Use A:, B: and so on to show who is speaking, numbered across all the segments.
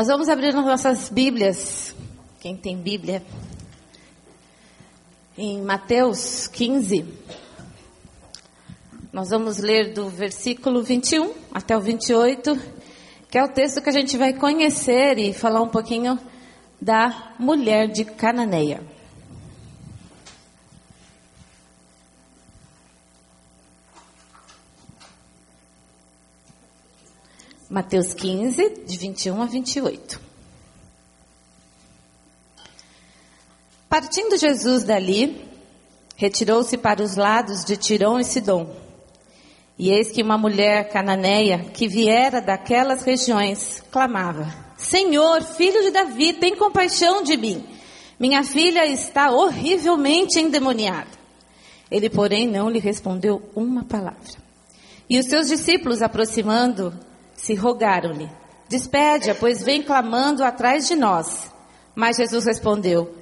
A: Nós vamos abrir as nossas Bíblias, quem tem Bíblia, em Mateus 15. Nós vamos ler do versículo 21 até o 28, que é o texto que a gente vai conhecer e falar um pouquinho da mulher de Cananeia. Mateus 15, de 21 a 28. Partindo Jesus dali, retirou-se para os lados de Tirão e Sidom. E eis que uma mulher cananeia, que viera daquelas regiões, clamava: Senhor, filho de Davi, tem compaixão de mim. Minha filha está horrivelmente endemoniada. Ele, porém, não lhe respondeu uma palavra. E os seus discípulos, aproximando, se rogaram-lhe: Despede-a, pois vem clamando atrás de nós. Mas Jesus respondeu: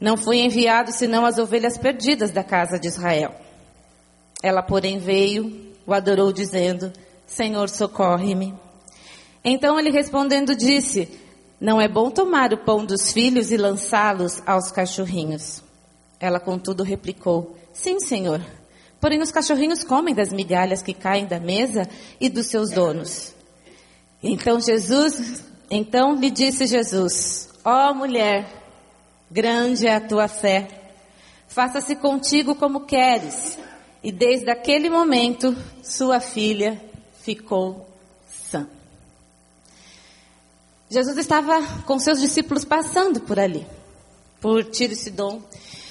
A: Não fui enviado senão as ovelhas perdidas da casa de Israel. Ela, porém, veio, o adorou, dizendo: Senhor, socorre-me. Então ele respondendo disse: Não é bom tomar o pão dos filhos e lançá-los aos cachorrinhos. Ela, contudo, replicou: Sim, senhor. Porém, os cachorrinhos comem das migalhas que caem da mesa e dos seus donos. Então Jesus, então lhe disse Jesus: Ó oh, mulher, grande é a tua fé. Faça-se contigo como queres. E desde aquele momento, sua filha ficou sã. Jesus estava com seus discípulos passando por ali, por Tiro e Sidom.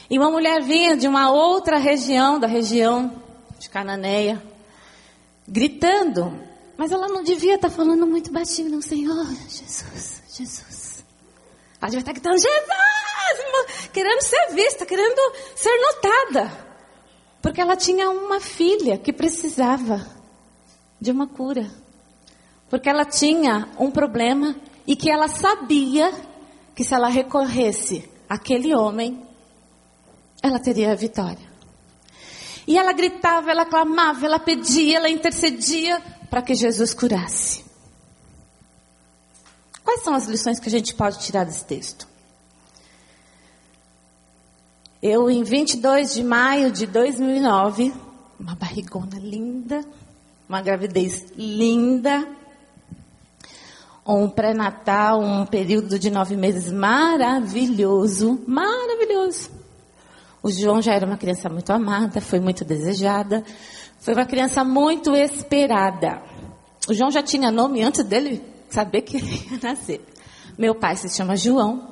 A: E uma mulher vinha de uma outra região, da região de Cananeia, gritando: mas ela não devia estar falando muito baixinho, não, Senhor, Jesus, Jesus. Ela devia estar gritando, Jesus! Querendo ser vista, querendo ser notada. Porque ela tinha uma filha que precisava de uma cura. Porque ela tinha um problema e que ela sabia que se ela recorresse àquele homem, ela teria a vitória. E ela gritava, ela clamava, ela pedia, ela intercedia para que Jesus curasse. Quais são as lições que a gente pode tirar desse texto? Eu, em 22 de maio de 2009, uma barrigona linda, uma gravidez linda, um pré-natal, um período de nove meses maravilhoso, maravilhoso. O João já era uma criança muito amada, foi muito desejada, foi uma criança muito esperada. O João já tinha nome antes dele saber que ia nascer. Meu pai se chama João,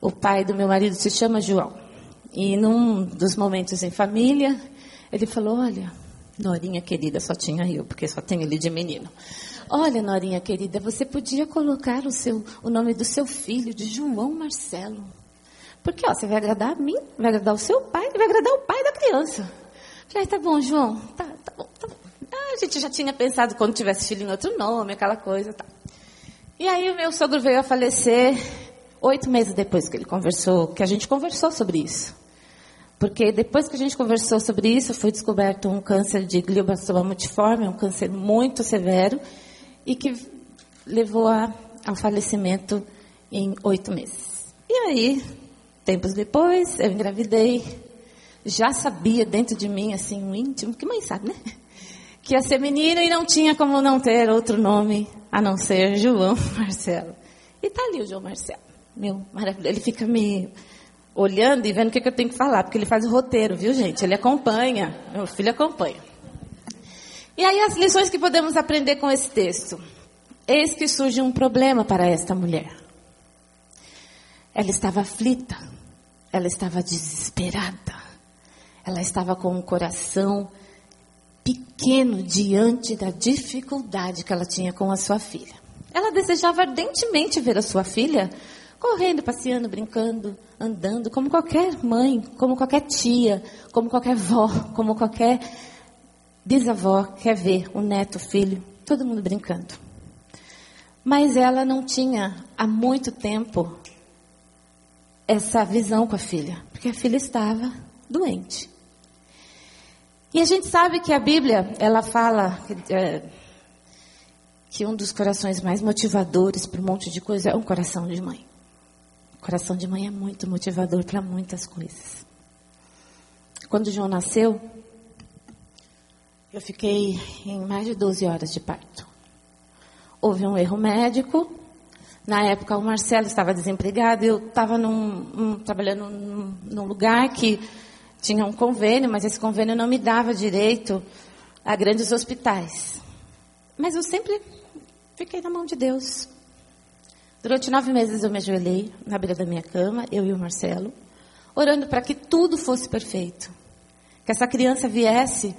A: o pai do meu marido se chama João. E num dos momentos em família, ele falou: Olha, Norinha querida, só tinha eu, porque só tem ele de menino. Olha, Norinha querida, você podia colocar o, seu, o nome do seu filho de João Marcelo. Porque ó, você vai agradar a mim, vai agradar o seu pai e vai agradar o pai da criança. Falei, tá bom, João, tá, tá bom, tá bom. Ah, a gente já tinha pensado quando tivesse filho em outro nome, aquela coisa, tá. E aí o meu sogro veio a falecer oito meses depois que ele conversou, que a gente conversou sobre isso. Porque depois que a gente conversou sobre isso, foi descoberto um câncer de glioblastoma multiforme, um câncer muito severo, e que levou a, ao falecimento em oito meses. E aí, Tempos depois, eu engravidei. Já sabia dentro de mim, assim, um íntimo, que mãe sabe, né? Que ia ser menina e não tinha como não ter outro nome a não ser João Marcelo. E tá ali o João Marcelo. Meu, maravilhoso. Ele fica me olhando e vendo o que, que eu tenho que falar, porque ele faz o roteiro, viu, gente? Ele acompanha. Meu filho acompanha. E aí as lições que podemos aprender com esse texto. Eis que surge um problema para esta mulher. Ela estava aflita, ela estava desesperada, ela estava com o coração pequeno diante da dificuldade que ela tinha com a sua filha. Ela desejava ardentemente ver a sua filha correndo, passeando, brincando, andando, como qualquer mãe, como qualquer tia, como qualquer vó, como qualquer bisavó quer ver o neto, o filho, todo mundo brincando. Mas ela não tinha há muito tempo essa visão com a filha, porque a filha estava doente. E a gente sabe que a Bíblia, ela fala é, que um dos corações mais motivadores para um monte de coisa é um coração de mãe. O coração de mãe é muito motivador para muitas coisas. Quando João nasceu, eu fiquei em mais de 12 horas de parto. Houve um erro médico. Na época, o Marcelo estava desempregado. Eu estava num, um, trabalhando num, num lugar que tinha um convênio, mas esse convênio não me dava direito a grandes hospitais. Mas eu sempre fiquei na mão de Deus. Durante nove meses eu me ajoelhei na beira da minha cama, eu e o Marcelo, orando para que tudo fosse perfeito. Que essa criança viesse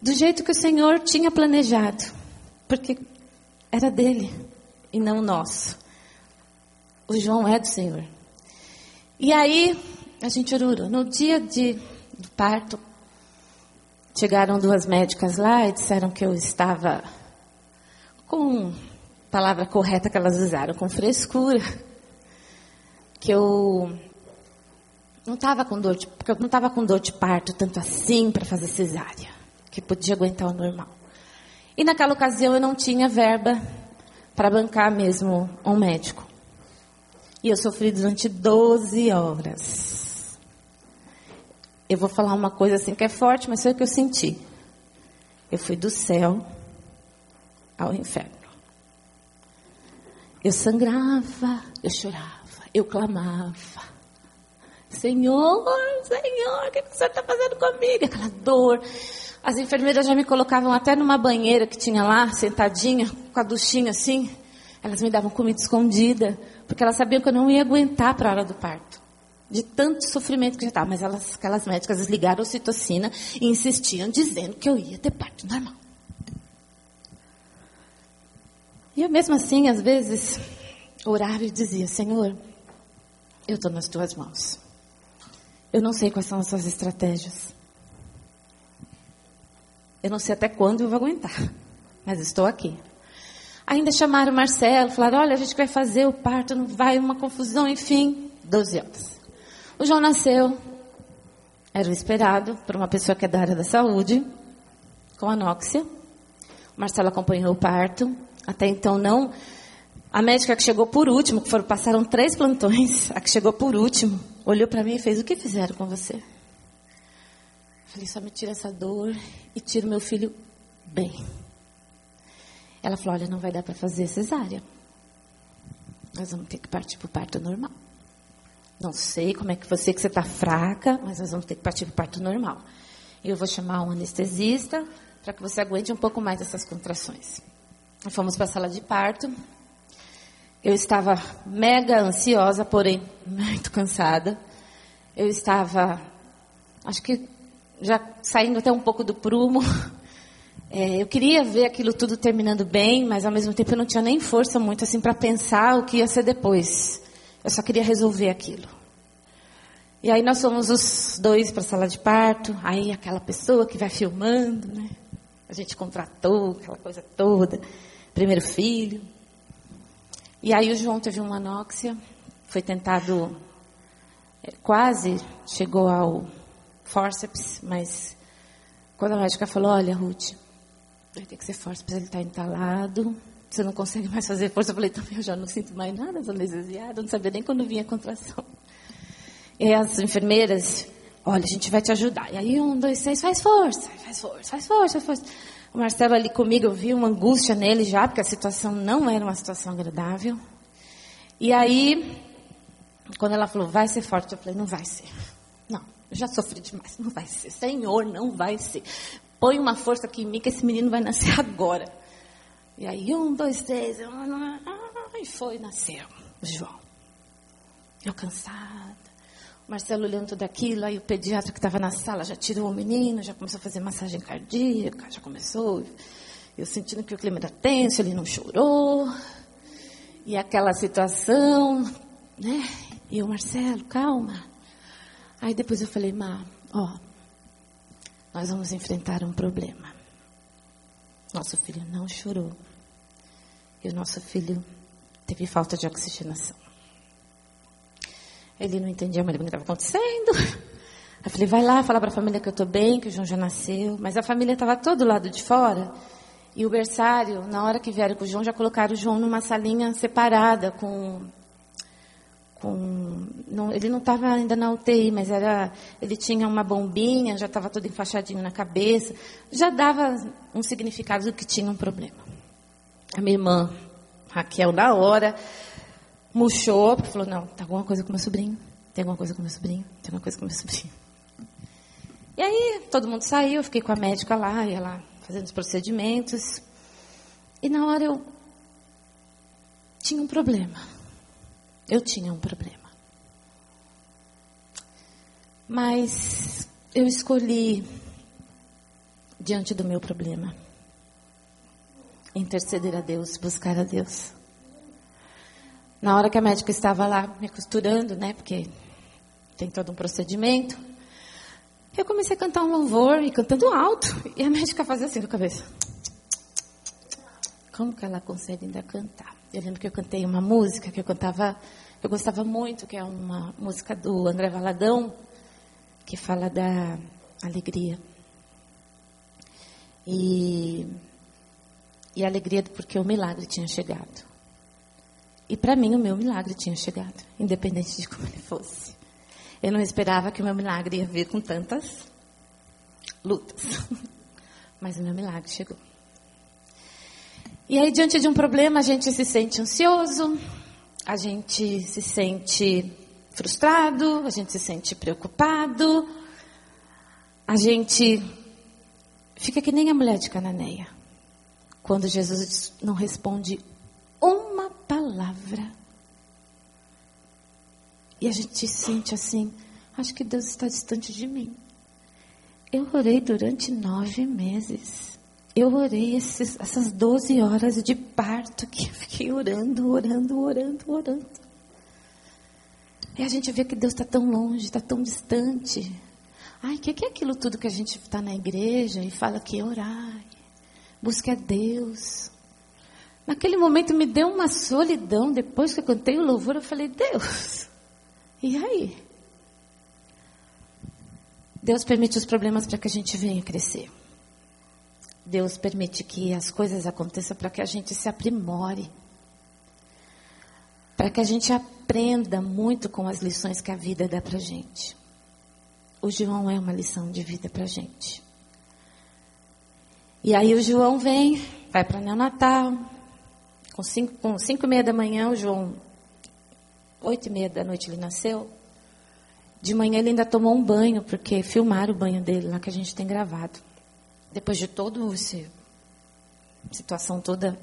A: do jeito que o Senhor tinha planejado. Porque era dele e não nosso. O João é do Senhor. E aí, a gente orou. No dia de, do parto, chegaram duas médicas lá e disseram que eu estava com palavra correta que elas usaram, com frescura, que eu não estava com dor de, porque eu não estava com dor de parto tanto assim para fazer cesárea, que podia aguentar o normal. E naquela ocasião eu não tinha verba para bancar mesmo um médico. E eu sofri durante 12 horas. Eu vou falar uma coisa assim que é forte, mas foi o que eu senti. Eu fui do céu ao inferno. Eu sangrava, eu chorava, eu clamava. Senhor, Senhor, o que, você está fazendo comigo? Aquela dor. As enfermeiras já me colocavam até numa banheira que tinha lá, sentadinha, com a duchinha assim. Elas me davam comida escondida, porque elas sabiam que eu não ia aguentar para a hora do parto. De tanto sofrimento que já estava. Mas elas, aquelas médicas desligaram a ocitocina e insistiam, dizendo que eu ia ter parto normal. E eu mesmo assim, às vezes, orava e dizia, Senhor, eu estou nas tuas mãos. Eu não sei quais são as suas estratégias. Eu não sei até quando eu vou aguentar, mas estou aqui. Ainda chamaram o Marcelo, falaram, olha, a gente vai fazer o parto, não vai, uma confusão, enfim, 12 horas. O João nasceu, era o esperado, por uma pessoa que é da área da saúde, com anóxia. O Marcelo acompanhou o parto, até então não. A médica que chegou por último, que foram, passaram três plantões, a que chegou por último, olhou para mim e fez: O que fizeram com você? Falei: Só me tira essa dor e tira o meu filho bem. Ela falou: Olha, não vai dar para fazer cesárea. Nós vamos ter que partir para o parto normal. Não sei como é que você que você está fraca, mas nós vamos ter que partir para o parto normal. Eu vou chamar um anestesista para que você aguente um pouco mais essas contrações. Fomos para a sala de parto. Eu estava mega ansiosa, porém muito cansada. Eu estava, acho que já saindo até um pouco do prumo. É, eu queria ver aquilo tudo terminando bem, mas ao mesmo tempo eu não tinha nem força muito assim para pensar o que ia ser depois. Eu só queria resolver aquilo. E aí nós fomos os dois para a sala de parto. Aí aquela pessoa que vai filmando, né? A gente contratou aquela coisa toda primeiro filho. E aí o João teve uma anóxia, foi tentado, é, quase chegou ao fórceps, mas quando a médica falou, olha, Ruth, vai ter que ser fórceps, ele está entalado, você não consegue mais fazer força. Eu falei, também eu já não sinto mais nada, estou anestesiada, não sabia nem quando vinha a contração. E as enfermeiras, olha, a gente vai te ajudar. E aí, um, dois, seis, faz força, faz força, faz força, faz força. O Marcelo ali comigo, eu vi uma angústia nele já, porque a situação não era uma situação agradável. E aí, quando ela falou, vai ser forte, eu falei, não vai ser. Não, eu já sofri demais, não vai ser. Senhor, não vai ser. Põe uma força aqui em mim que esse menino vai nascer agora. E aí, um, dois, três, e foi, nasceu. João. Eu cansada. Marcelo olhando tudo aquilo, aí o pediatra que estava na sala já tirou o menino, já começou a fazer massagem cardíaca, já começou. Eu sentindo que o clima era tenso, ele não chorou. E aquela situação, né? E o Marcelo, calma. Aí depois eu falei, Má, ó, nós vamos enfrentar um problema. Nosso filho não chorou. E o nosso filho teve falta de oxigenação. Ele não entendia muito o que estava acontecendo. Eu falei, vai lá, fala para a família que eu estou bem, que o João já nasceu. Mas a família estava todo lado de fora. E o berçário, na hora que vieram com o João, já colocaram o João numa salinha separada, com. com não, ele não estava ainda na UTI, mas era, ele tinha uma bombinha, já estava todo enfaixadinho na cabeça. Já dava um significado do que tinha um problema. A minha irmã, Raquel, na hora, murchou, falou: não, tá alguma coisa com meu sobrinho, tem alguma coisa com meu sobrinho, tem alguma coisa com meu sobrinho. E aí, todo mundo saiu, eu fiquei com a médica lá, e ela fazendo os procedimentos. E na hora eu tinha um problema. Eu tinha um problema. Mas eu escolhi, diante do meu problema, interceder a Deus, buscar a Deus. Na hora que a médica estava lá me costurando, né, porque tem todo um procedimento, eu comecei a cantar um louvor e cantando alto. E a médica fazia assim na cabeça. Como que ela consegue ainda cantar? Eu lembro que eu cantei uma música que eu cantava, eu gostava muito, que é uma música do André Valadão, que fala da alegria. E, e a alegria porque o milagre tinha chegado. E para mim o meu milagre tinha chegado, independente de como ele fosse. Eu não esperava que o meu milagre ia vir com tantas lutas. Mas o meu milagre chegou. E aí, diante de um problema, a gente se sente ansioso, a gente se sente frustrado, a gente se sente preocupado, a gente fica que nem a mulher de Cananeia. Quando Jesus não responde uma palavra e a gente sente assim, acho que Deus está distante de mim. Eu orei durante nove meses. Eu orei esses, essas doze horas de parto que eu fiquei orando, orando, orando, orando. E a gente vê que Deus está tão longe, está tão distante. Ai, o que, que é aquilo tudo que a gente está na igreja e fala que orar, busque a Deus. Naquele momento me deu uma solidão. Depois que eu cantei o louvor, eu falei, Deus, e aí? Deus permite os problemas para que a gente venha crescer. Deus permite que as coisas aconteçam para que a gente se aprimore. Para que a gente aprenda muito com as lições que a vida dá para gente. O João é uma lição de vida para a gente. E aí o João vem, vai para neonatal. Com cinco, com cinco e meia da manhã, o João oito e meia da noite ele nasceu. De manhã ele ainda tomou um banho, porque filmaram o banho dele lá que a gente tem gravado. Depois de todo esse situação toda,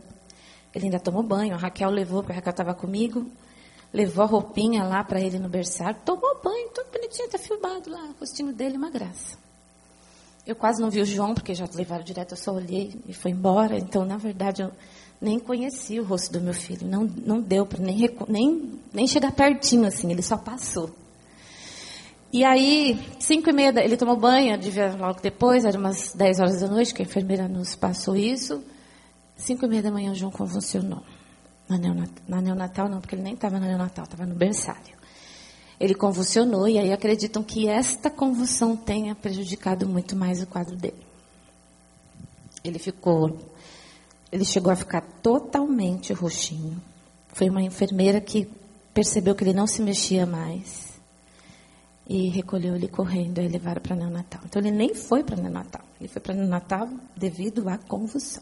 A: ele ainda tomou banho. A Raquel levou, porque a Raquel estava comigo, levou a roupinha lá para ele no berçário, tomou banho, todo bonitinho, está filmado lá, o rostinho dele, uma graça. Eu quase não vi o João, porque já levaram direto, eu só olhei e foi embora. Então, na verdade, eu nem conheci o rosto do meu filho. Não, não deu para nem, nem, nem chegar pertinho, assim, ele só passou. E aí, cinco e meia, ele tomou banho, devia logo depois, era umas dez horas da noite, que a enfermeira nos passou isso. Cinco e meia da manhã o João convulsionou. Na neonatal, na neonatal não, porque ele nem estava na neonatal, estava no berçário. Ele convulsionou e aí acreditam que esta convulsão tenha prejudicado muito mais o quadro dele. Ele ficou ele chegou a ficar totalmente roxinho. Foi uma enfermeira que percebeu que ele não se mexia mais e recolheu ele correndo e levaram para neonatal. Então ele nem foi para neonatal, ele foi para neonatal devido à convulsão.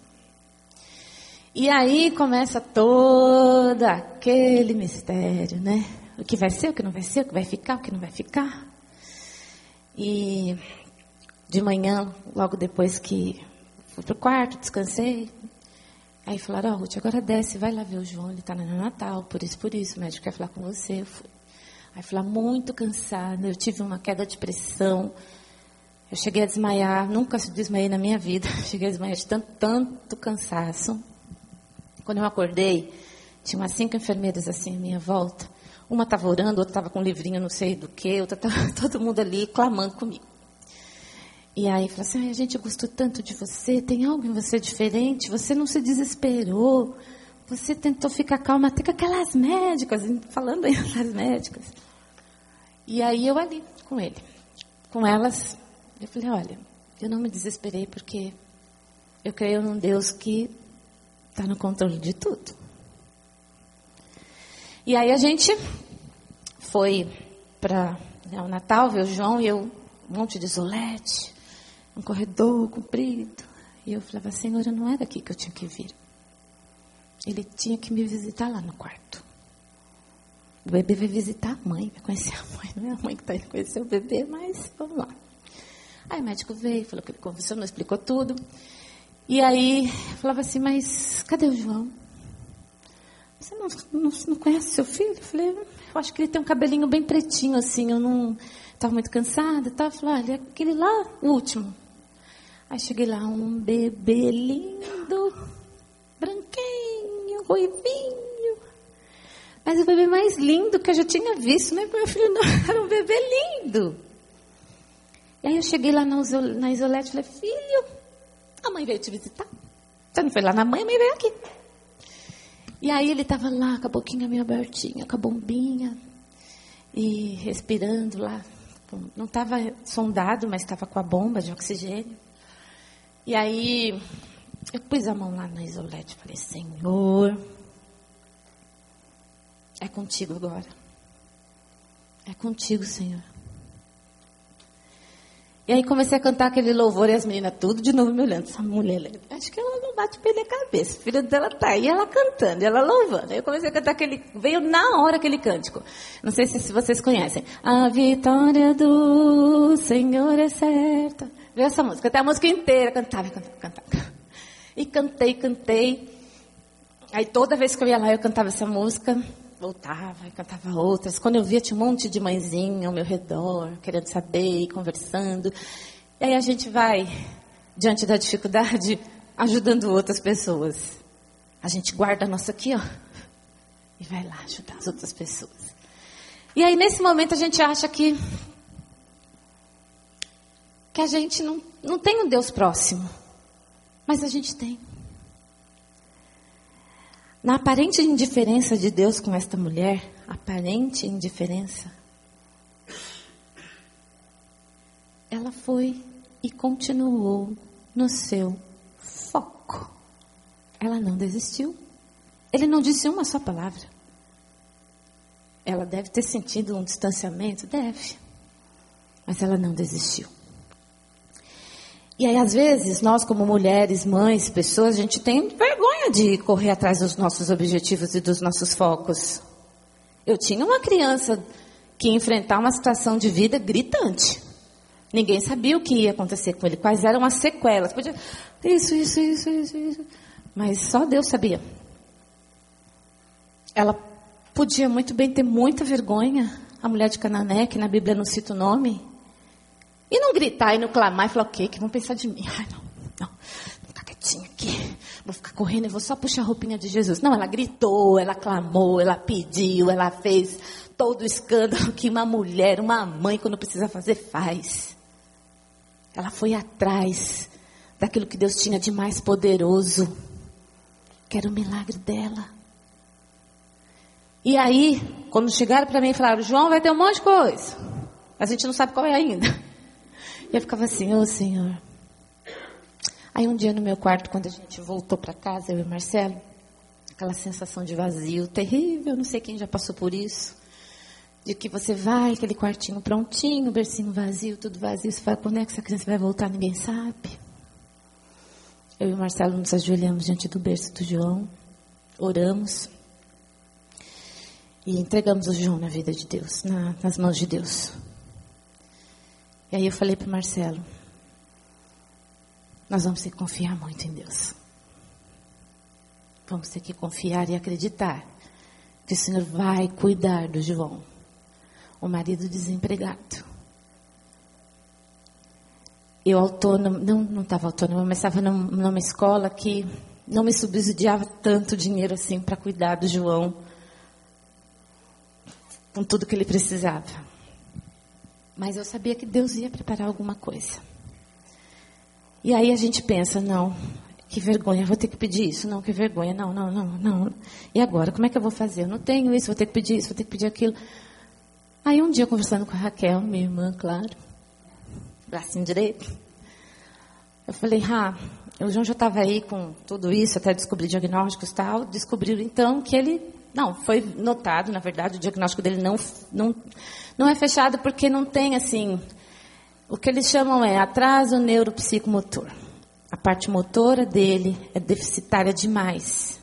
A: E aí começa todo aquele mistério, né? O que vai ser, o que não vai ser, o que vai ficar, o que não vai ficar. E de manhã, logo depois que fui para o quarto, descansei, Aí falaram, ó, oh, Ruth, agora desce, vai lá ver o João, ele está no Natal, por isso, por isso, o médico quer falar com você. Eu fui. Aí falei, muito cansada, eu tive uma queda de pressão, eu cheguei a desmaiar, nunca desmaiei na minha vida, cheguei a desmaiar de tanto, tanto cansaço. Quando eu acordei, tinha umas cinco enfermeiras assim à minha volta. Uma estava orando, outra estava com um livrinho não sei do que, outra estava todo mundo ali clamando comigo. E aí falou assim, a gente gostou tanto de você, tem algo em você diferente, você não se desesperou, você tentou ficar calma até com aquelas médicas, falando aí das médicas. E aí eu ali com ele, com elas, eu falei, olha, eu não me desesperei porque Eu creio num Deus que está no controle de tudo. E aí a gente foi para né, o Natal, ver o João e eu, um monte de isolete, um corredor comprido. E eu falava, Senhor, não era aqui que eu tinha que vir. Ele tinha que me visitar lá no quarto. O bebê vai visitar a mãe, vai conhecer a mãe. Não é a mãe que está indo conhecer o bebê, mas vamos lá. Aí o médico veio, falou que ele conversou, explicou tudo. E aí falava assim, mas cadê o João? Você não, não, não conhece seu filho? Eu falei, eu acho que ele tem um cabelinho bem pretinho, assim, eu não estava muito cansada e tal. Falei, olha, aquele lá, o último. Aí cheguei lá, um bebê lindo, branquinho, ruivinho. Mas o bebê mais lindo que eu já tinha visto, né? Meu filho não era um bebê lindo. E aí eu cheguei lá na, na isolete e falei, filho, a mãe veio te visitar. Você não foi lá na mãe, a mãe veio aqui. E aí ele estava lá com a boquinha meio abertinha, com a bombinha. E respirando lá. Não estava sondado, mas estava com a bomba de oxigênio. E aí eu pus a mão lá na isolete e falei, Senhor, é contigo agora. É contigo, Senhor. E aí comecei a cantar aquele louvor e as meninas tudo de novo me olhando. Essa mulher, acho que ela não bate bem na cabeça. O filho dela tá aí, ela cantando, ela louvando. Aí eu comecei a cantar aquele, veio na hora aquele cântico. Não sei se, se vocês conhecem. A vitória do Senhor é certa. Veio essa música, até a música inteira, cantava, cantava, cantava. E cantei, cantei. Aí toda vez que eu ia lá eu cantava essa música voltava e cantava outras. Quando eu via, tinha um monte de mãezinha ao meu redor, querendo saber e conversando. E aí a gente vai, diante da dificuldade, ajudando outras pessoas. A gente guarda a nossa aqui, ó, e vai lá ajudar as outras pessoas. E aí, nesse momento, a gente acha que, que a gente não, não tem um Deus próximo. Mas a gente tem. Na aparente indiferença de Deus com esta mulher, aparente indiferença, ela foi e continuou no seu foco. Ela não desistiu. Ele não disse uma só palavra. Ela deve ter sentido um distanciamento? Deve. Mas ela não desistiu. E aí, às vezes, nós, como mulheres, mães, pessoas, a gente tem vergonha de correr atrás dos nossos objetivos e dos nossos focos. Eu tinha uma criança que ia enfrentar uma situação de vida gritante. Ninguém sabia o que ia acontecer com ele, quais eram as sequelas. Podia, isso, isso, isso, isso, isso. Mas só Deus sabia. Ela podia muito bem ter muita vergonha. A mulher de Canané, que na Bíblia não cita o nome, e não gritar e não clamar e falar, o quê? Que vão pensar de mim? Ai, não, não. Vou ficar quietinha aqui. Vou ficar correndo e vou só puxar a roupinha de Jesus. Não, ela gritou, ela clamou, ela pediu, ela fez todo o escândalo que uma mulher, uma mãe, quando precisa fazer, faz. Ela foi atrás daquilo que Deus tinha de mais poderoso, que era o milagre dela. E aí, quando chegaram para mim e falaram, João vai ter um monte de coisa, a gente não sabe qual é ainda. E eu ficava assim, ô oh, Senhor. Aí um dia no meu quarto, quando a gente voltou para casa, eu e o Marcelo, aquela sensação de vazio terrível, não sei quem já passou por isso. De que você vai, aquele quartinho prontinho, bercinho vazio, tudo vazio, você fala, quando é que essa criança vai voltar, ninguém sabe. Eu e o Marcelo nos ajoelhamos diante do berço do João, oramos e entregamos o João na vida de Deus, na, nas mãos de Deus. E aí eu falei para Marcelo, nós vamos ter que confiar muito em Deus. Vamos ter que confiar e acreditar que o Senhor vai cuidar do João, o marido desempregado. Eu autônoma, não estava autônoma, mas estava numa escola que não me subsidiava tanto dinheiro assim para cuidar do João com tudo que ele precisava. Mas eu sabia que Deus ia preparar alguma coisa. E aí a gente pensa, não, que vergonha, vou ter que pedir isso, não, que vergonha, não, não, não, não. E agora, como é que eu vou fazer? Eu não tenho isso, vou ter que pedir isso, vou ter que pedir aquilo. Aí um dia conversando com a Raquel, minha irmã, claro, bracinho direito, eu falei, Rá, o João já estava aí com tudo isso, até descobrir diagnósticos e tal. Descobriram então que ele. Não, foi notado, na verdade, o diagnóstico dele não, não, não é fechado porque não tem, assim. O que eles chamam é atraso neuropsicomotor. A parte motora dele é deficitária demais.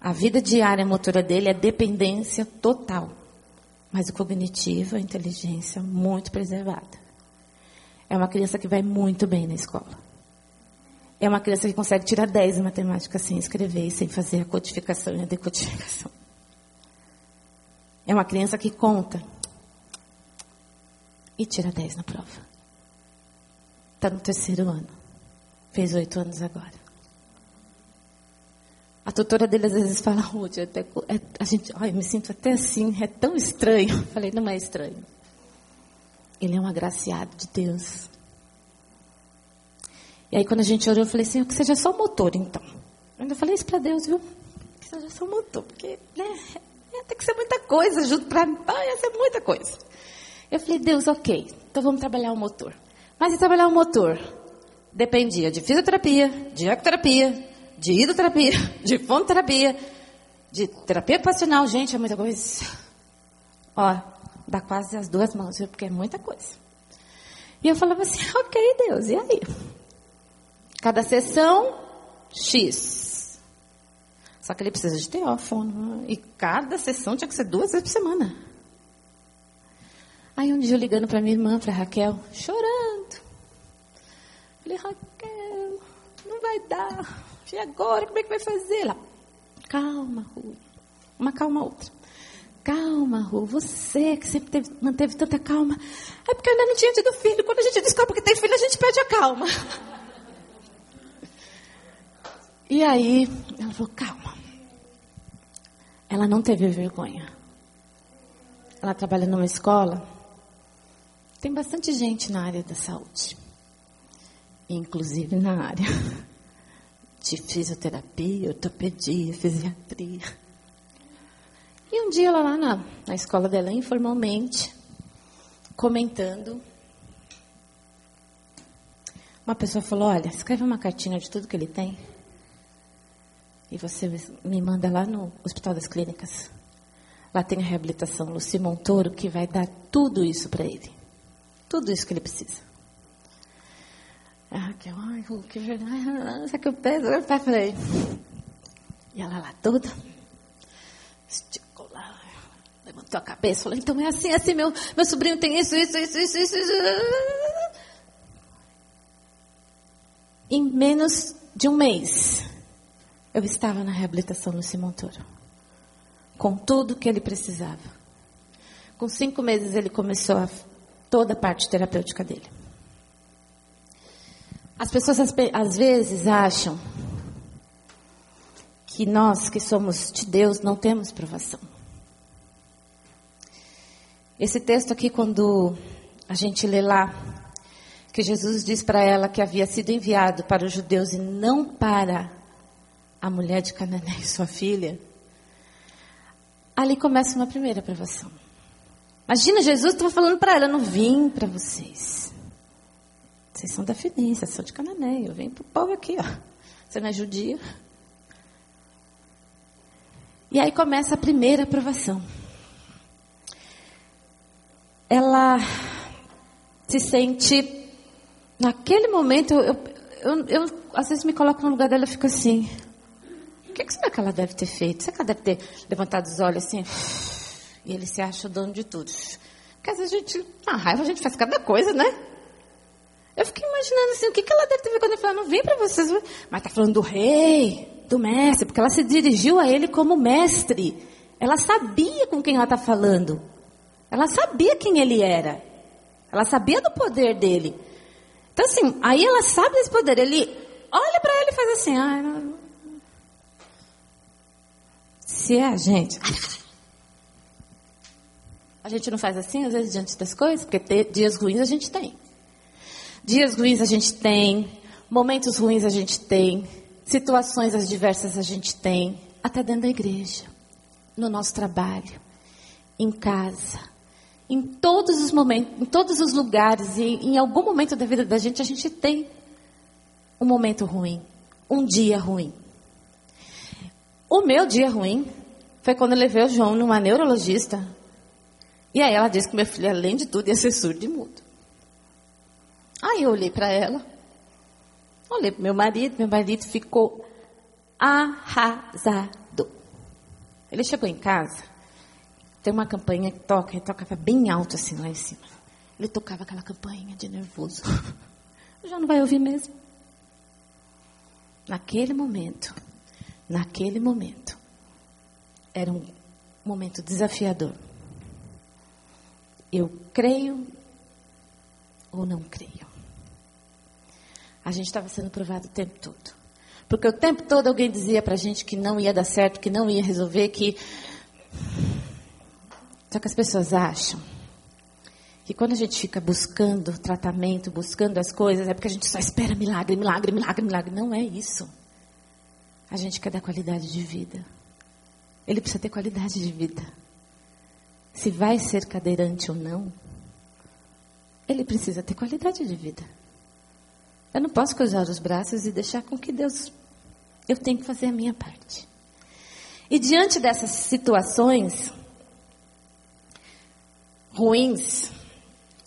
A: A vida diária motora dele é dependência total. Mas o cognitivo, a inteligência, muito preservada. É uma criança que vai muito bem na escola. É uma criança que consegue tirar 10 em matemática sem escrever e sem fazer a codificação e a decodificação. É uma criança que conta e tira 10 na prova. Está no terceiro ano. Fez oito anos agora. A tutora dele às vezes fala, Ruth, até, é, a gente, ai, eu me sinto até assim, é tão estranho. Falei, não é estranho. Ele é um agraciado de Deus. E aí quando a gente orou, eu falei assim, que seja só o motor, então. Eu ainda falei isso para Deus, viu? Que seja só o motor, porque né, é, tem que ser muita coisa junto para mim. Ia ser muita coisa. Eu falei, Deus, ok, então vamos trabalhar o motor. Mas e trabalhar o motor? Dependia de fisioterapia, de ecoterapia, de hidroterapia, de fonoterapia, de terapia ocupacional. Gente, é muita coisa. Ó, dá quase as duas mãos? Porque é muita coisa. E eu falava assim, ok, Deus, e aí? Cada sessão, X. Só que ele precisa de teófono. E cada sessão tinha que ser duas vezes por semana. Aí um dia eu ligando para minha irmã, para Raquel, chorando. Falei, Raquel, não vai dar. E agora, como é que vai fazer? Ela, calma, Ru. Uma calma outra. Calma, Ru, você que sempre teve, manteve tanta calma. É porque ainda não tinha tido filho. Quando a gente descobre que tem filho, a gente perde a calma. E aí, ela falou, calma. Ela não teve vergonha. Ela trabalha numa escola. Tem bastante gente na área da saúde. Inclusive na área de fisioterapia, ortopedia, fisiatria. E um dia ela lá na, na escola dela, informalmente, comentando, uma pessoa falou, olha, escreve uma cartinha de tudo que ele tem e você me manda lá no Hospital das Clínicas. Lá tem a reabilitação Luci Montoro, que vai dar tudo isso para ele. Tudo isso que ele precisa. A Raquel, ai, que verdade, será que eu peso? Eu falei. E ela lá toda, esticou lá, levantou a cabeça, falou, então é assim, é assim, meu, meu sobrinho tem isso, isso, isso, isso, isso. isso. Em menos de um mês, eu estava na reabilitação no Simontoro, com tudo que ele precisava. Com cinco meses ele começou a, toda a parte terapêutica dele. As pessoas às vezes acham que nós que somos de Deus não temos provação. Esse texto aqui, quando a gente lê lá, que Jesus diz para ela que havia sido enviado para os judeus e não para a mulher de Canané e sua filha, ali começa uma primeira provação. Imagina, Jesus estava falando para ela, eu não vim para vocês. Vocês são da Fenícia, são de Canané, eu venho para o povo aqui, ó. Você não é judia? E aí começa a primeira provação. Ela se sente, naquele momento, eu, eu, eu, às vezes me coloco no lugar dela e fico assim, o que, que será que ela deve ter feito? Será que ela deve ter levantado os olhos assim? E ele se acha o dono de tudo. Porque às vezes a gente, na raiva, a gente faz cada coisa, né? Eu fiquei imaginando assim, o que, que ela deve ter feito quando ele falou, não vem para vocês. Mas tá falando do rei, do mestre, porque ela se dirigiu a ele como mestre. Ela sabia com quem ela está falando. Ela sabia quem ele era. Ela sabia do poder dele. Então, assim, aí ela sabe desse poder. Ele olha para ele e faz assim: ah, não, se é a gente. A gente não faz assim, às vezes, diante das coisas, porque dias ruins a gente tem. Dias ruins a gente tem, momentos ruins a gente tem, situações adversas a gente tem, até dentro da igreja, no nosso trabalho, em casa, em todos os momentos, em todos os lugares, e em algum momento da vida da gente a gente tem um momento ruim. um dia ruim. O meu dia ruim foi quando eu levei o João numa neurologista. E aí ela disse que meu filho, além de tudo, ia ser surdo e mudo. Aí eu olhei para ela, olhei para meu marido, meu marido ficou arrasado. Ele chegou em casa, tem uma campanha que toca, ele tocava bem alto assim lá em cima. Ele tocava aquela campanha de nervoso. Já não vai ouvir mesmo. Naquele momento, naquele momento, era um momento desafiador. Eu creio ou não creio? A gente estava sendo provado o tempo todo. Porque o tempo todo alguém dizia para a gente que não ia dar certo, que não ia resolver, que. Só que as pessoas acham que quando a gente fica buscando tratamento, buscando as coisas, é porque a gente só espera milagre, milagre, milagre, milagre. Não é isso. A gente quer dar qualidade de vida. Ele precisa ter qualidade de vida. Se vai ser cadeirante ou não, ele precisa ter qualidade de vida. Eu não posso cruzar os braços e deixar com que Deus. Eu tenho que fazer a minha parte. E diante dessas situações ruins,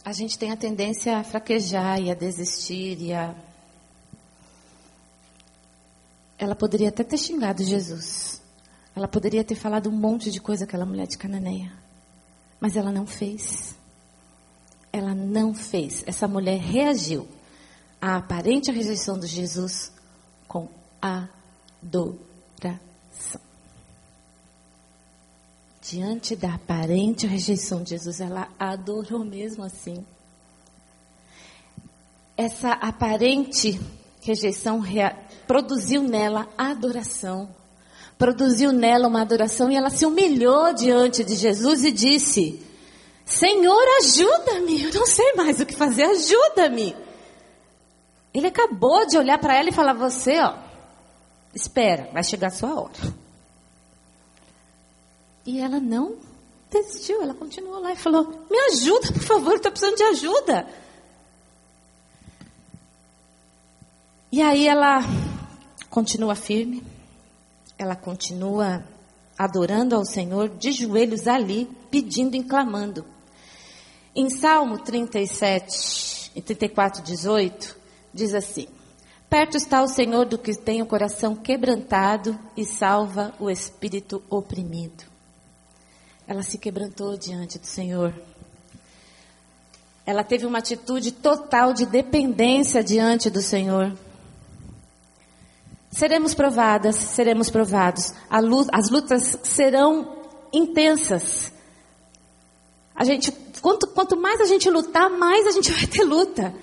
A: a gente tem a tendência a fraquejar e a desistir e a. Ela poderia até ter xingado Jesus. Ela poderia ter falado um monte de coisa aquela mulher de Cananeia. Mas ela não fez. Ela não fez. Essa mulher reagiu à aparente rejeição de Jesus com adoração. Diante da aparente rejeição de Jesus, ela adorou mesmo assim. Essa aparente rejeição produziu nela adoração. Produziu nela uma adoração e ela se humilhou diante de Jesus e disse: Senhor, ajuda-me. Eu não sei mais o que fazer, ajuda-me. Ele acabou de olhar para ela e falar: Você, ó, espera, vai chegar a sua hora. E ela não desistiu, ela continuou lá e falou: Me ajuda, por favor, estou precisando de ajuda. E aí ela continua firme, ela continua adorando ao Senhor de joelhos ali, pedindo e clamando. Em Salmo 37 e 34, 18, diz assim: Perto está o Senhor do que tem o coração quebrantado e salva o espírito oprimido. Ela se quebrantou diante do Senhor. Ela teve uma atitude total de dependência diante do Senhor. Seremos provadas, seremos provados. As lutas serão intensas. A gente, quanto, quanto mais a gente lutar, mais a gente vai ter luta.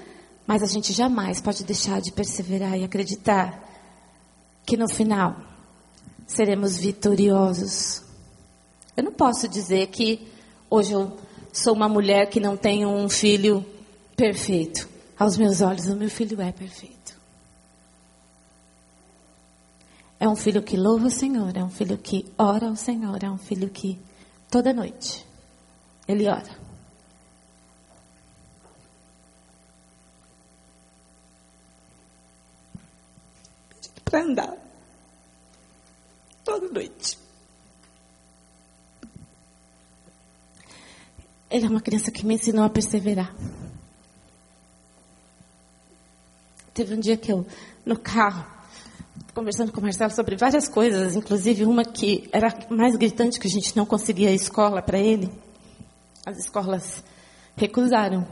A: Mas a gente jamais pode deixar de perseverar e acreditar que no final seremos vitoriosos. Eu não posso dizer que hoje eu sou uma mulher que não tem um filho perfeito. Aos meus olhos, o meu filho é perfeito. É um filho que louva o Senhor, é um filho que ora ao Senhor, é um filho que toda noite ele ora. Para andar. Toda noite. Ele é uma criança que me ensinou a perseverar. Teve um dia que eu, no carro, conversando com o Marcelo sobre várias coisas, inclusive uma que era mais gritante, que a gente não conseguia escola para ele. As escolas recusaram.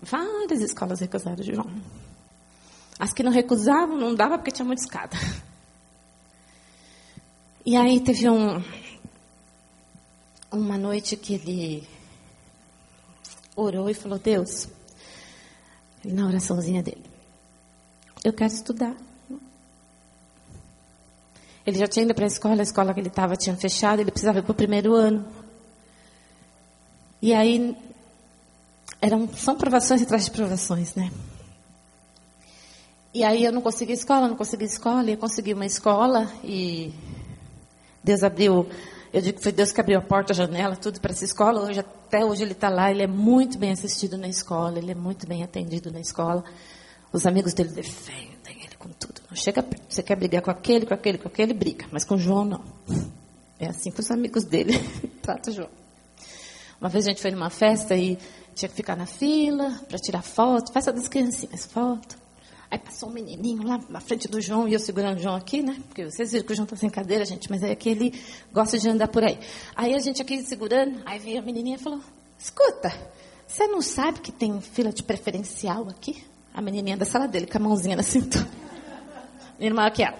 A: Várias escolas recusaram, João. As que não recusavam, não dava porque tinha muita escada. E aí teve um, uma noite que ele orou e falou: Deus, na oraçãozinha dele, eu quero estudar. Ele já tinha ido para a escola, a escola que ele estava tinha fechado, ele precisava ir para o primeiro ano. E aí, eram, são provações atrás de provações, né? E aí eu não consegui escola, não consegui escola, e eu consegui uma escola e Deus abriu, eu digo que foi Deus que abriu a porta, a janela, tudo para essa escola. Hoje, até hoje ele está lá, ele é muito bem assistido na escola, ele é muito bem atendido na escola. Os amigos dele defendem ele com tudo. Não chega. Você quer brigar com aquele, com aquele, com aquele, briga. Mas com o João, não. É assim com os amigos dele. Trata o João. Uma vez a gente foi numa festa e tinha que ficar na fila para tirar foto. Festa das criancinhas, foto. Aí passou um menininho lá na frente do João e eu segurando o João aqui, né? Porque vocês viram que o João está sem cadeira, gente, mas é que ele gosta de andar por aí. Aí a gente aqui segurando, aí veio a menininha e falou: Escuta, você não sabe que tem fila de preferencial aqui? A menininha da sala dele, com a mãozinha na cintura. Menino maior que ela.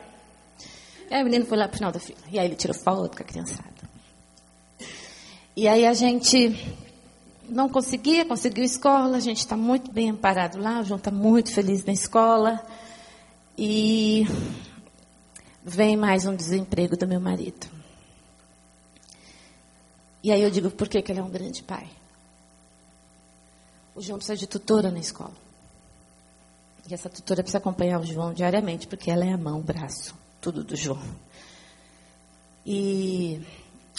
A: E aí o menino foi lá pro final da fila. E aí ele tirou foto com a criançada. E aí a gente não conseguia, conseguiu escola, a gente está muito bem amparado lá, o João está muito feliz na escola. E vem mais um desemprego do meu marido. E aí eu digo, por que, que ele é um grande pai? O João precisa de tutora na escola. E essa tutora precisa acompanhar o João diariamente, porque ela é a mão, o braço, tudo do João. E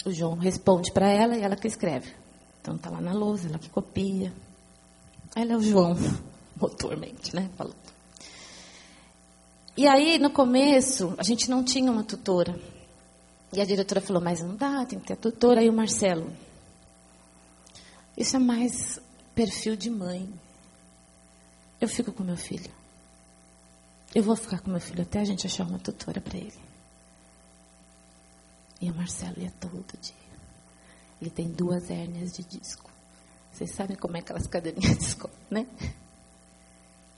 A: o João responde para ela e ela que escreve. Então está lá na lousa, ela que copia. Ela é o João, motormente, né? Falou. E aí, no começo, a gente não tinha uma tutora. E a diretora falou, mas não dá, tem que ter a tutora. Aí o Marcelo. Isso é mais perfil de mãe. Eu fico com meu filho. Eu vou ficar com meu filho até a gente achar uma tutora para ele. E o Marcelo ia todo dia. Ele tem duas hérnias de disco. Vocês sabem como é aquelas cadeirinhas de escola, né?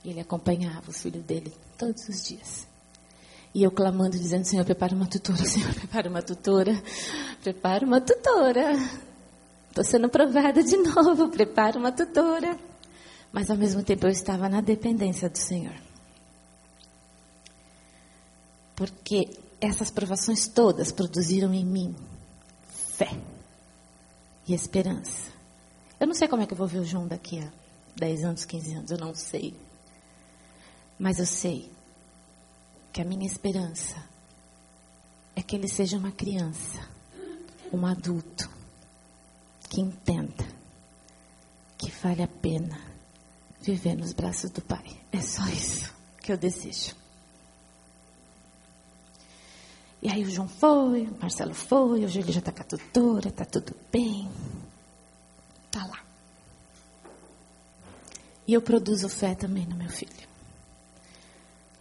A: E ele acompanhava os filhos dele todos os dias. E eu clamando, dizendo: Senhor, prepara uma tutora, Senhor, prepara uma tutora, prepara uma tutora. Estou sendo provada de novo, prepara uma tutora. Mas ao mesmo tempo eu estava na dependência do Senhor. Porque essas provações todas produziram em mim fé e esperança. Eu não sei como é que eu vou ver o João daqui a 10 anos, 15 anos, eu não sei. Mas eu sei que a minha esperança é que ele seja uma criança, um adulto, que entenda que vale a pena viver nos braços do Pai. É só isso que eu desejo. E aí o João foi, o Marcelo foi, hoje ele já está com a tutora, está tudo bem. Está lá. E eu produzo fé também no meu filho.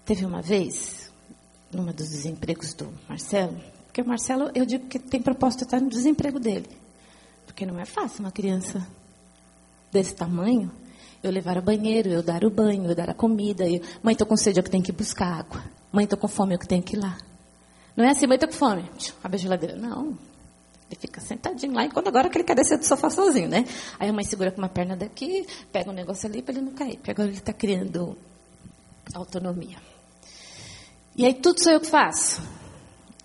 A: Teve uma vez, numa dos desempregos do Marcelo, porque o Marcelo, eu digo que tem proposta estar no desemprego dele. Porque não é fácil uma criança desse tamanho, eu levar ao banheiro, eu dar o banho, eu dar a comida. Eu, mãe, estou com sede, eu que tenho que buscar água. Mãe, estou com fome, eu que tenho que ir lá. Não é assim, mãe, estou com fome. Abre a geladeira. Não. Ele fica sentadinho lá, enquanto agora que ele quer descer do sofá sozinho, né? Aí a mãe segura com uma perna daqui, pega um negócio ali para ele não cair. Porque agora ele está criando autonomia. E aí tudo sou eu que faço.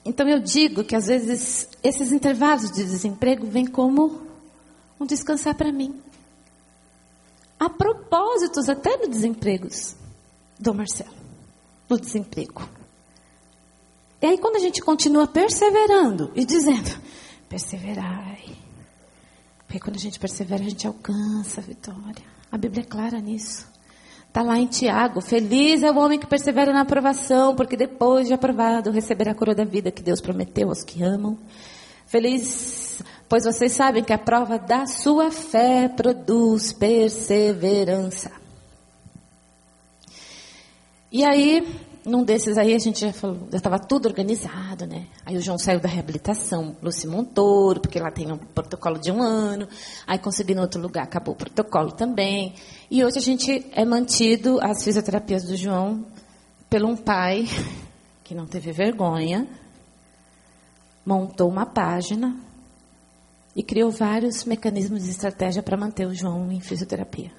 A: Então eu digo que às vezes esses intervalos de desemprego vêm como um descansar para mim. Há propósitos até no desemprego do Marcelo. No desemprego. E aí, quando a gente continua perseverando e dizendo, perseverai. Porque quando a gente persevera, a gente alcança a vitória. A Bíblia é clara nisso. Está lá em Tiago. Feliz é o homem que persevera na aprovação, porque depois de aprovado receberá a coroa da vida que Deus prometeu aos que amam. Feliz, pois vocês sabem que a prova da sua fé produz perseverança. E aí, num desses aí a gente já falou, já estava tudo organizado, né? Aí o João saiu da reabilitação, Luci Montoro, porque lá tem um protocolo de um ano. Aí consegui em outro lugar, acabou o protocolo também. E hoje a gente é mantido as fisioterapias do João pelo um pai que não teve vergonha, montou uma página e criou vários mecanismos de estratégia para manter o João em fisioterapia.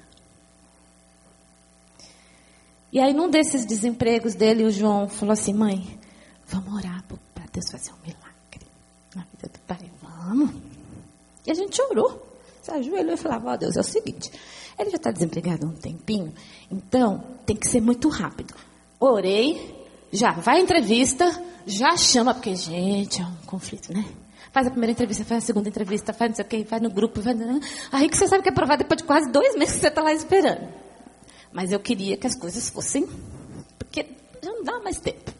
A: E aí, num desses desempregos dele, o João falou assim: mãe, vamos orar para Deus fazer um milagre na vida do pai. Vamos. E a gente orou. Se ajoelhou e falava: Ó oh, Deus, é o seguinte: ele já está desempregado há um tempinho, então tem que ser muito rápido. Orei, já vai à entrevista, já chama, porque, gente, é um conflito, né? Faz a primeira entrevista, faz a segunda entrevista, faz não sei o quê, faz no grupo, faz... Aí que você sabe que é aprovado depois de quase dois meses que você está lá esperando. Mas eu queria que as coisas fossem. Porque já não dá mais tempo.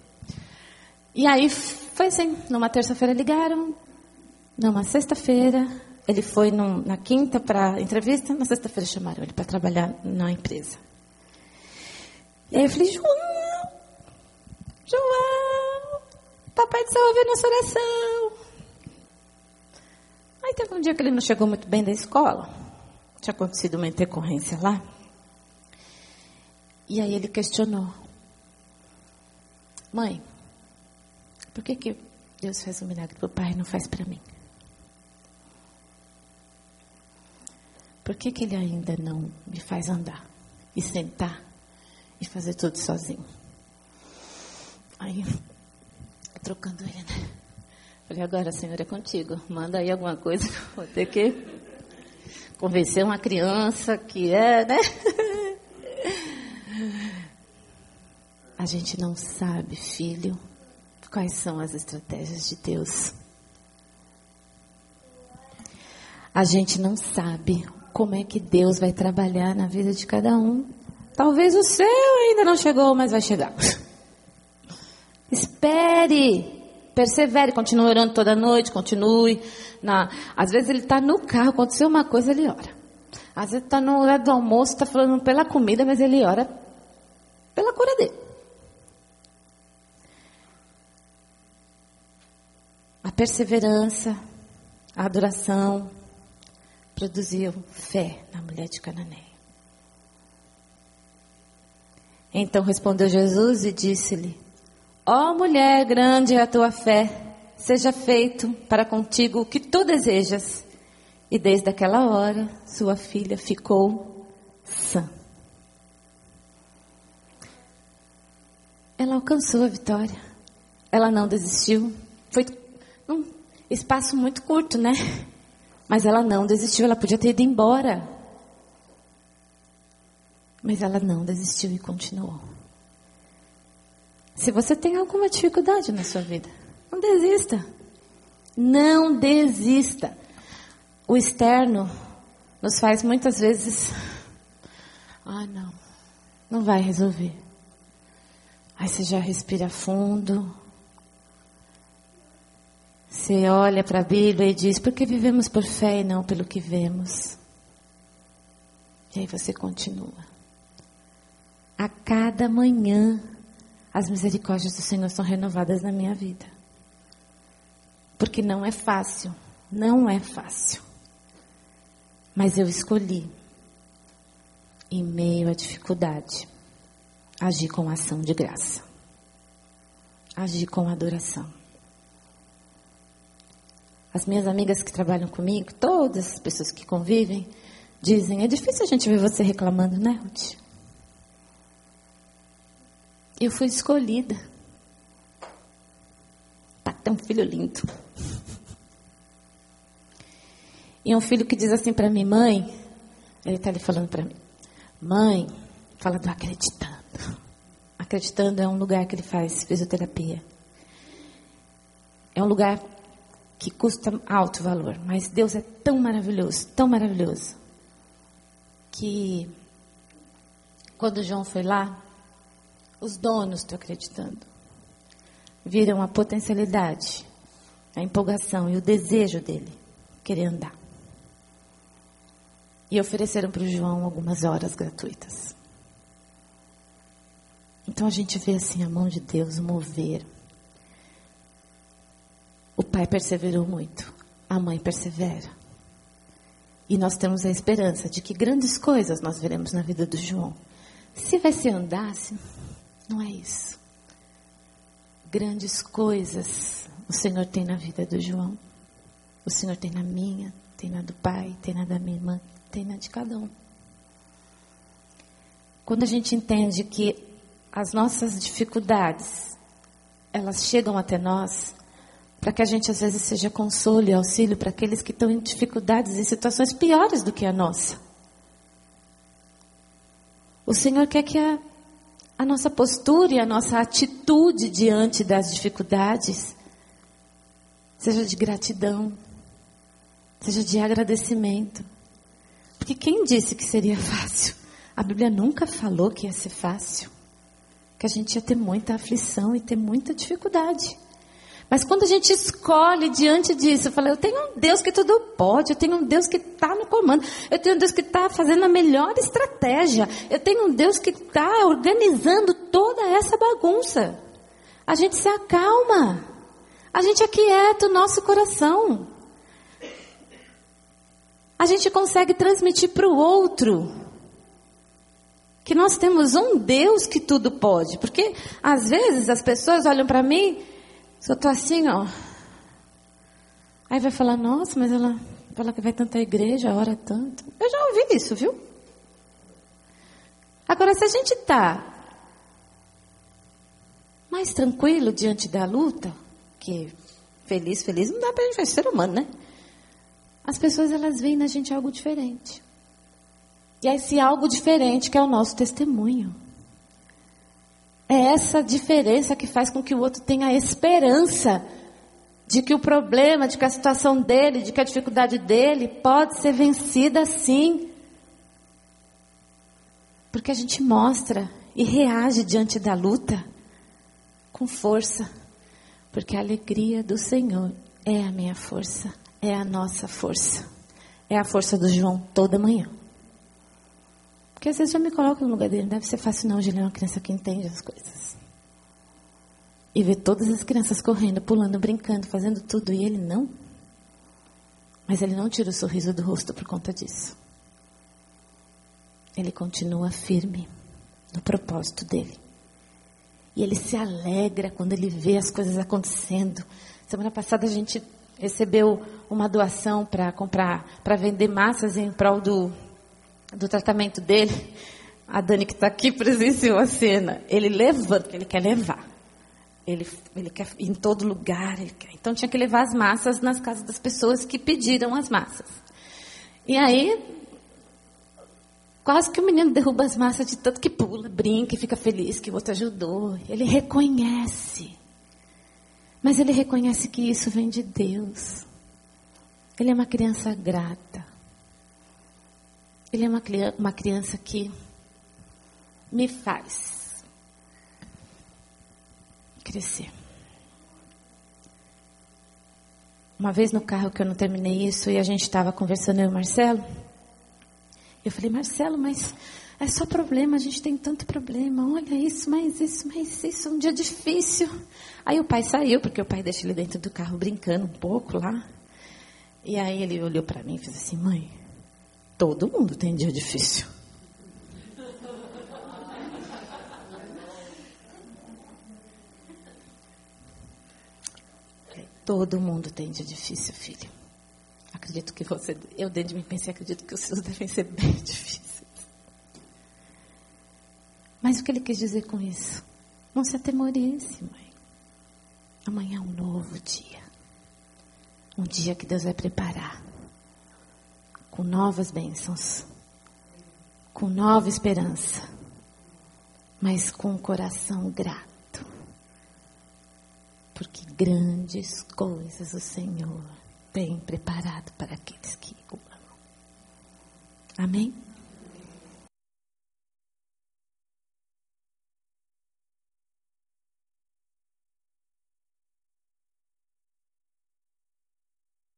A: E aí foi assim, numa terça-feira ligaram, numa sexta-feira, ele foi num, na quinta para entrevista, na sexta-feira chamaram ele para trabalhar na empresa. E aí eu falei, João, João, papai do céu ouviu nossa oração. Aí teve um dia que ele não chegou muito bem da escola. Tinha acontecido uma intercorrência lá. E aí ele questionou. Mãe, por que, que Deus faz um milagre para o pai e não faz para mim? Por que, que ele ainda não me faz andar e sentar e fazer tudo sozinho? Aí, trocando ele, né? Falei, agora, Senhor, é contigo. Manda aí alguma coisa. Vou ter que convencer uma criança que é, né? A gente não sabe, filho, quais são as estratégias de Deus. A gente não sabe como é que Deus vai trabalhar na vida de cada um. Talvez o seu ainda não chegou, mas vai chegar. Espere, persevere, continue orando toda noite, continue. Na... Às vezes ele está no carro, aconteceu uma coisa, ele ora. Às vezes está no horário do almoço, está falando pela comida, mas ele ora pela cura dele. Perseverança, a adoração produziu fé na mulher de Cananeia. Então respondeu Jesus e disse-lhe: Ó oh, mulher, grande é a tua fé, seja feito para contigo o que tu desejas. E desde aquela hora, sua filha ficou sã. Ela alcançou a vitória. Ela não desistiu. Foi espaço muito curto, né? Mas ela não desistiu, ela podia ter ido embora. Mas ela não desistiu e continuou. Se você tem alguma dificuldade na sua vida, não desista. Não desista. O externo nos faz muitas vezes. Ah, não. Não vai resolver. Aí você já respira fundo. Você olha para a Bíblia e diz: por que vivemos por fé e não pelo que vemos? E aí você continua. A cada manhã, as misericórdias do Senhor são renovadas na minha vida. Porque não é fácil, não é fácil. Mas eu escolhi, em meio à dificuldade, agir com ação de graça, agir com adoração. As minhas amigas que trabalham comigo, todas as pessoas que convivem, dizem: é difícil a gente ver você reclamando, né, Ruth? Eu fui escolhida para ter um filho lindo. E um filho que diz assim para mim, mãe, ele está ali falando para mim, mãe, fala do acreditando. Acreditando é um lugar que ele faz fisioterapia. É um lugar que custa alto valor, mas Deus é tão maravilhoso, tão maravilhoso, que quando João foi lá, os donos, estou acreditando, viram a potencialidade, a empolgação e o desejo dele querer andar. E ofereceram para o João algumas horas gratuitas. Então a gente vê assim a mão de Deus mover. O pai perseverou muito, a mãe persevera. E nós temos a esperança de que grandes coisas nós veremos na vida do João. Se vai ser andasse, não é isso. Grandes coisas o Senhor tem na vida do João. O Senhor tem na minha, tem na do pai, tem na da minha irmã, tem na de cada um. Quando a gente entende que as nossas dificuldades, elas chegam até nós, para que a gente às vezes seja consolo e auxílio para aqueles que estão em dificuldades, em situações piores do que a nossa. O Senhor quer que a, a nossa postura e a nossa atitude diante das dificuldades seja de gratidão, seja de agradecimento. Porque quem disse que seria fácil? A Bíblia nunca falou que ia ser fácil. que a gente ia ter muita aflição e ter muita dificuldade. Mas quando a gente escolhe diante disso, eu falei, eu tenho um Deus que tudo pode, eu tenho um Deus que está no comando, eu tenho um Deus que está fazendo a melhor estratégia, eu tenho um Deus que está organizando toda essa bagunça. A gente se acalma, a gente aquieta o nosso coração. A gente consegue transmitir para o outro que nós temos um Deus que tudo pode. Porque às vezes as pessoas olham para mim eu estou assim, ó. Aí vai falar, nossa, mas ela fala que vai tanta igreja, ora tanto. Eu já ouvi isso, viu? Agora, se a gente está mais tranquilo diante da luta, que feliz, feliz, não dá para a gente fazer ser humano, né? As pessoas, elas veem na gente algo diferente. E é esse algo diferente que é o nosso testemunho. É essa diferença que faz com que o outro tenha esperança de que o problema, de que a situação dele, de que a dificuldade dele pode ser vencida sim. Porque a gente mostra e reage diante da luta com força. Porque a alegria do Senhor é a minha força, é a nossa força. É a força do João toda manhã. Porque às vezes eu me coloco no lugar dele. Deve ser fácil não, Juliana, é uma criança que entende as coisas. E ver todas as crianças correndo, pulando, brincando, fazendo tudo. E ele não. Mas ele não tira o sorriso do rosto por conta disso. Ele continua firme no propósito dele. E ele se alegra quando ele vê as coisas acontecendo. Semana passada a gente recebeu uma doação para comprar, para vender massas em prol do do tratamento dele, a Dani que está aqui presenciou a cena. Ele levanta, ele quer levar. Ele, ele quer ir em todo lugar. Então tinha que levar as massas nas casas das pessoas que pediram as massas. E aí, quase que o menino derruba as massas de tanto que pula, brinca e fica feliz que o outro ajudou. Ele reconhece. Mas ele reconhece que isso vem de Deus. Ele é uma criança grata. Ele é uma, uma criança que me faz crescer. Uma vez no carro que eu não terminei isso e a gente estava conversando eu e o Marcelo, eu falei, Marcelo, mas é só problema, a gente tem tanto problema, olha isso, mas isso, mas isso, um dia difícil. Aí o pai saiu, porque o pai deixa ele dentro do carro brincando um pouco lá. E aí ele olhou para mim e fez assim, mãe, Todo mundo tem dia difícil. Todo mundo tem dia difícil, filho. Acredito que você, eu dentro de mim pensei, acredito que os seus devem ser bem difíceis. Mas o que ele quis dizer com isso? Não se atemorize, mãe. Amanhã é um novo dia. Um dia que Deus vai preparar com novas bênçãos, com nova esperança, mas com um coração grato. Porque grandes coisas o Senhor tem preparado para aqueles que o amam. Amém?